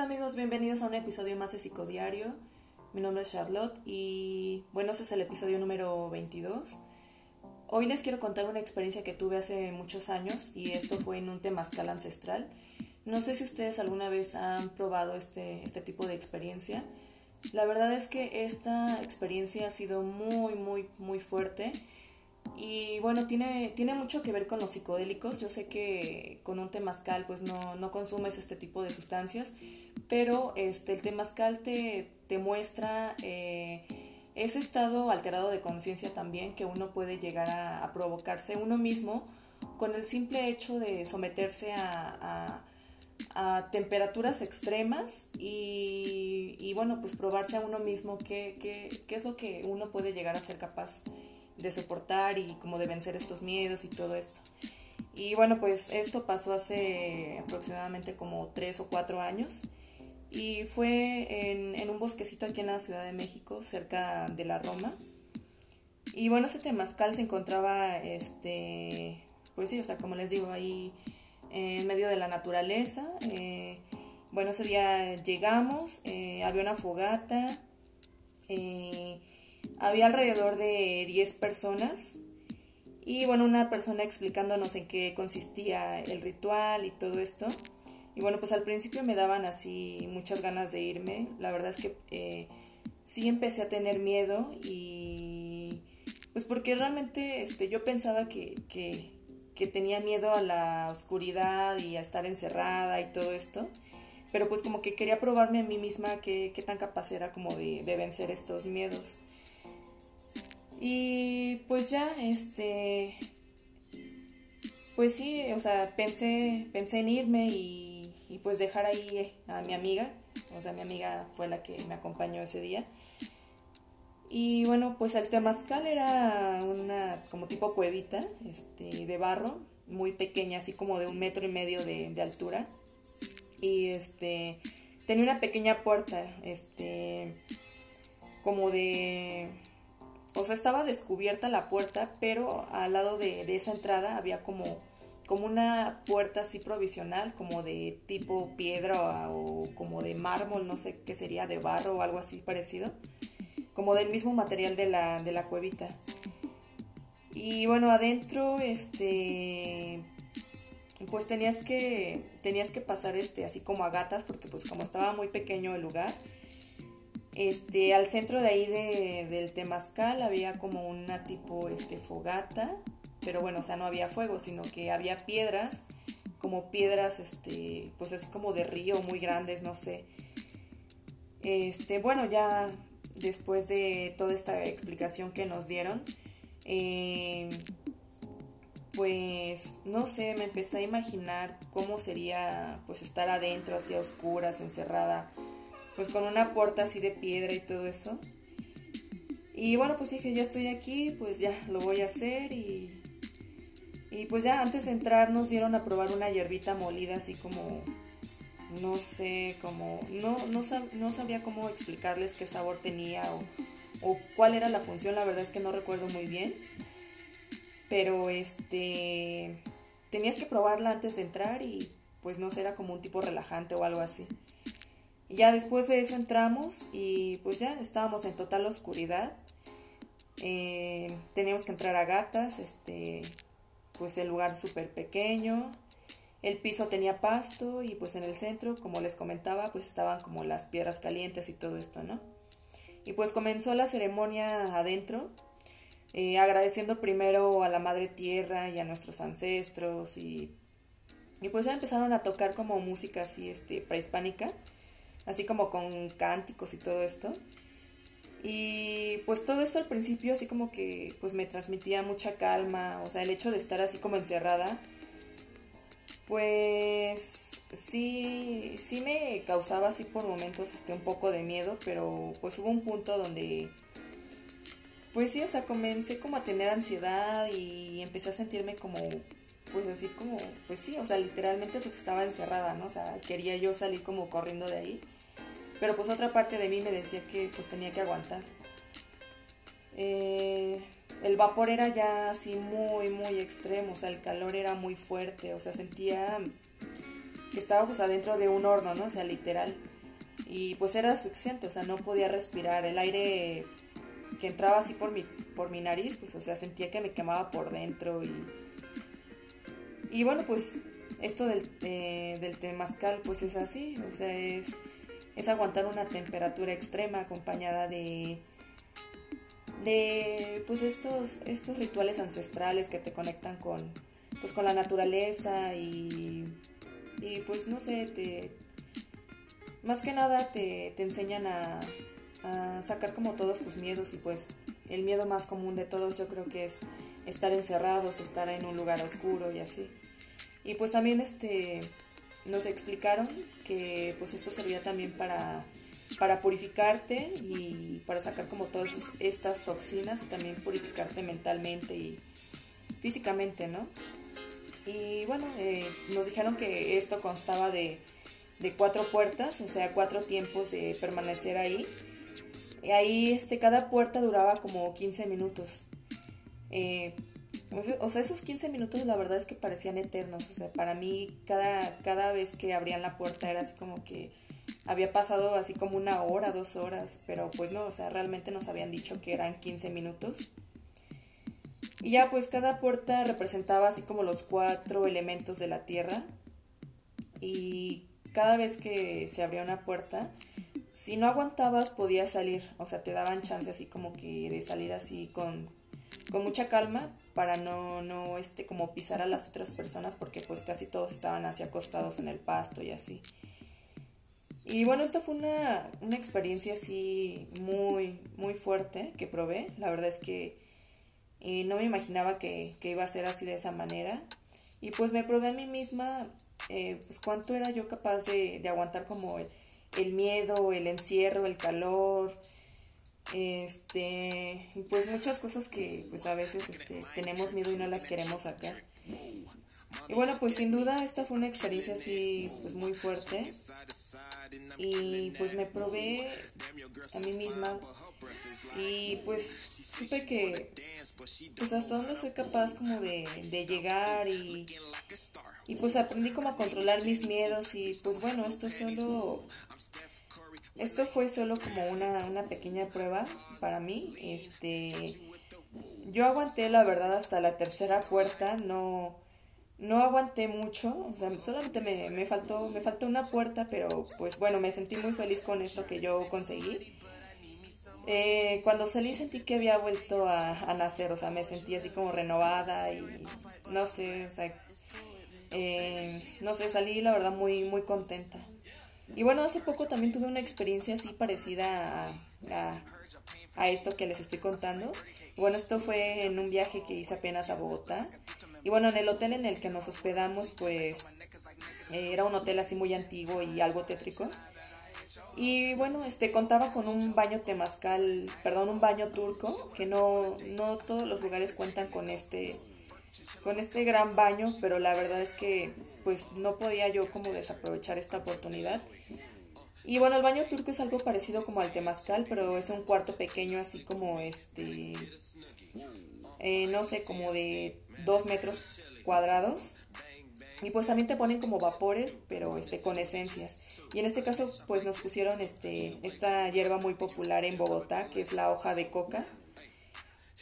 Hola amigos, bienvenidos a un episodio más de Psicodiario. Mi nombre es Charlotte y bueno, este es el episodio número 22. Hoy les quiero contar una experiencia que tuve hace muchos años y esto fue en un temazcal ancestral. No sé si ustedes alguna vez han probado este, este tipo de experiencia. La verdad es que esta experiencia ha sido muy, muy, muy fuerte. Y bueno, tiene, tiene mucho que ver con los psicodélicos. Yo sé que con un temazcal pues no, no consumes este tipo de sustancias, pero este, el temazcal te, te muestra eh, ese estado alterado de conciencia también que uno puede llegar a, provocarse uno mismo con el simple hecho de someterse a, a, temperaturas extremas y, y, bueno, pues probarse a uno mismo qué, qué, qué es lo que uno puede llegar a ser capaz de soportar y como de vencer estos miedos y todo esto. Y bueno, pues esto pasó hace aproximadamente como tres o cuatro años y fue en, un bosquecito aquí en la Ciudad de México, cerca de la Roma. Y bueno, ese temazcal se encontraba, este, pues sí, o sea, como les digo, ahí en medio de la naturaleza. Eh, bueno, ese día llegamos, eh, había una fogata, eh, había alrededor de 10 personas y bueno, una persona explicándonos en qué consistía el ritual y todo esto. Y bueno, pues al principio me daban así muchas ganas de irme. La verdad es que eh, sí empecé a tener miedo y pues porque realmente este, yo pensaba que, que, que, tenía miedo a la oscuridad y a estar encerrada y todo esto. Pero pues como que quería probarme a mí misma qué, qué tan capaz era como de, de vencer estos miedos. Y pues ya, este, pues sí, o sea, pensé, pensé en irme y y pues dejar ahí a mi amiga, o sea, mi amiga fue la que me acompañó ese día. Y bueno, pues el temazcal era una como tipo cuevita, este, de barro, muy pequeña, así como de un metro y medio de, de altura. Y este, tenía una pequeña puerta, este, como de, o sea, estaba descubierta la puerta, pero al lado de, de esa entrada había como como una puerta así provisional, como de tipo piedra o como de mármol, no sé qué sería, de barro o algo así parecido, como del mismo material de la, de la cuevita. Y bueno, adentro, este, pues tenías que, tenías que pasar este, así como a gatas, porque pues como estaba muy pequeño el lugar, este, al centro de ahí de, del temazcal había como una tipo, este, fogata, pero bueno, o sea, no había fuego, sino que había piedras, como piedras, este, pues así como de río, muy grandes, no sé. Este, bueno, ya después de toda esta explicación que nos dieron, eh, pues no sé, me empecé a imaginar cómo sería pues estar adentro, así a oscuras, encerrada, pues con una puerta así de piedra y todo eso. Y bueno, pues dije, ya estoy aquí, pues ya lo voy a hacer y y pues ya antes de entrar nos dieron a probar una hierbita molida así como, no sé, como, no, no, no sabría cómo explicarles qué sabor tenía o, cuál era la función, la verdad es que no recuerdo muy bien. Pero este, tenías que probarla antes de entrar y pues no sé, era como un tipo relajante o algo así. Ya después de eso entramos y pues ya estábamos en total oscuridad. Eh, teníamos que entrar a gatas, este, pues el lugar súper pequeño, el piso tenía pasto y pues en el centro, como les comentaba, pues estaban como las piedras calientes y todo esto, ¿no? Y pues comenzó la ceremonia adentro, eh, agradeciendo primero a la Madre Tierra y a nuestros ancestros y, y pues ya empezaron a tocar como música así, este, prehispánica, así como con cánticos y todo esto. Y pues todo eso al principio así como que pues me transmitía mucha calma, o sea, el hecho de estar así como encerrada, pues sí, sí me causaba así por momentos este un poco de miedo, pero pues hubo un punto donde pues sí, o sea, comencé como a tener ansiedad y empecé a sentirme como pues así como, pues sí, o sea, literalmente pues estaba encerrada, ¿no? O sea, quería yo salir como corriendo de ahí. Pero pues otra parte de mí me decía que pues tenía que aguantar. Eh, el vapor era ya así muy, muy extremo, o sea, el calor era muy fuerte, o sea, sentía que estaba pues adentro de un horno, ¿no? O sea, literal. y pues era asfixiante, o sea, no podía respirar, el aire que entraba así por mi, por mi nariz, pues o sea, sentía que me quemaba por dentro y... Y bueno, pues esto del, eh, del pues es así, o sea, es, es aguantar una temperatura extrema acompañada de de pues estos estos rituales ancestrales que te conectan con pues con la naturaleza y y pues no sé te más que nada te, te enseñan a, a sacar como todos tus miedos y pues el miedo más común de todos yo creo que es estar encerrados estar en un lugar oscuro y así. Y pues también este nos explicaron que pues esto servía también para, para purificarte y para sacar como todas estas toxinas y también purificarte mentalmente y físicamente, ¿no? Y bueno, eh, nos dijeron que esto constaba de, de, cuatro puertas, o sea, cuatro tiempos de permanecer ahí. Y ahí este, cada puerta duraba como 15 minutos. Eh, o sea, esos 15 minutos la verdad es que parecían eternos. O sea, para mí cada, cada vez que abrían la puerta era así como que había pasado así como una hora, dos horas. Pero pues no, o sea, realmente nos habían dicho que eran 15 minutos. Y ya pues cada puerta representaba así como los cuatro elementos de la tierra. Y cada vez que se abría una puerta, si no aguantabas podías salir. O sea, te daban chance así como que de salir así con, con mucha calma para no, no, este, como pisar a las otras personas porque pues casi todos estaban así acostados en el pasto y así. Y bueno, esta fue una, una experiencia así muy, muy fuerte que probé. La verdad es que eh, no me imaginaba que, que, iba a ser así de esa manera. Y pues me probé a mí misma, eh, pues cuánto era yo capaz de, de aguantar como el, el miedo, el encierro, el calor, este, pues muchas cosas que pues a veces este, tenemos miedo y no las queremos sacar. Y bueno, pues sin duda esta fue una experiencia así pues muy fuerte. Y pues me probé a mí misma y pues supe que pues hasta dónde soy capaz como de, de llegar y, y pues aprendí como a controlar mis miedos y pues bueno, esto solo esto fue solo como una, una pequeña prueba para mí. Este, yo aguanté la verdad hasta la tercera puerta, no, no aguanté mucho, o sea, solamente me, me, faltó, me faltó una puerta, pero pues bueno, me sentí muy feliz con esto que yo conseguí. Eh, cuando salí sentí que había vuelto a, a, nacer, o sea, me sentí así como renovada y no sé, o sea, eh, no sé, salí la verdad muy, muy contenta. Y bueno, hace poco también tuve una experiencia así parecida a, a, esto que les estoy contando. bueno, esto fue en un viaje que hice apenas a Bogotá. Y bueno, en el hotel en el que nos hospedamos, pues eh, era un hotel así muy antiguo y algo tétrico. Y bueno, este contaba con un baño temazcal, perdón, un baño turco, que no, no todos los lugares cuentan con este, con este gran baño, pero la verdad es que pues no podía yo como desaprovechar esta oportunidad. Y bueno, el baño turco es algo parecido como al temazcal, pero es un cuarto pequeño así como este, eh, no sé, como de dos metros cuadrados. Y pues también te ponen como vapores, pero este, con esencias. Y en este caso pues nos pusieron este, esta hierba muy popular en Bogotá, que es la hoja de coca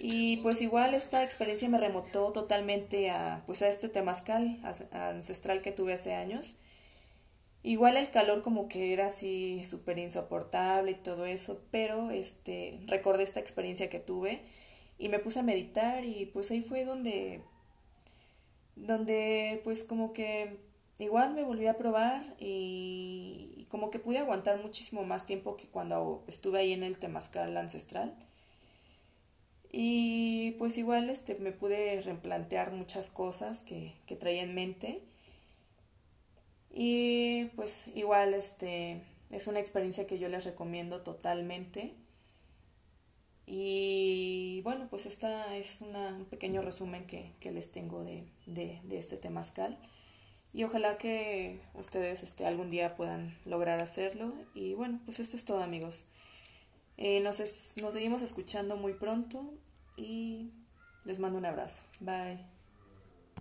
y pues igual esta experiencia me remotó totalmente a, pues a este temazcal ancestral que tuve hace años. Igual el calor como que era así súper insoportable y todo eso, pero este, recordé esta experiencia que tuve y me puse a meditar y pues ahí fue donde, donde pues como que igual me volví a probar y, y como que pude aguantar muchísimo más tiempo que cuando estuve ahí en el temazcal ancestral. Y pues igual este, me pude replantear muchas cosas que, que traía en mente. Y pues igual este, es una experiencia que yo les recomiendo totalmente. Y bueno, pues esta es una, un pequeño resumen que, que les tengo de, de, de, este temazcal. Y ojalá que ustedes este, algún día puedan lograr hacerlo. Y bueno, pues esto es todo amigos. Eh, nos, es, nos seguimos escuchando muy pronto y les mando un abrazo. Bye.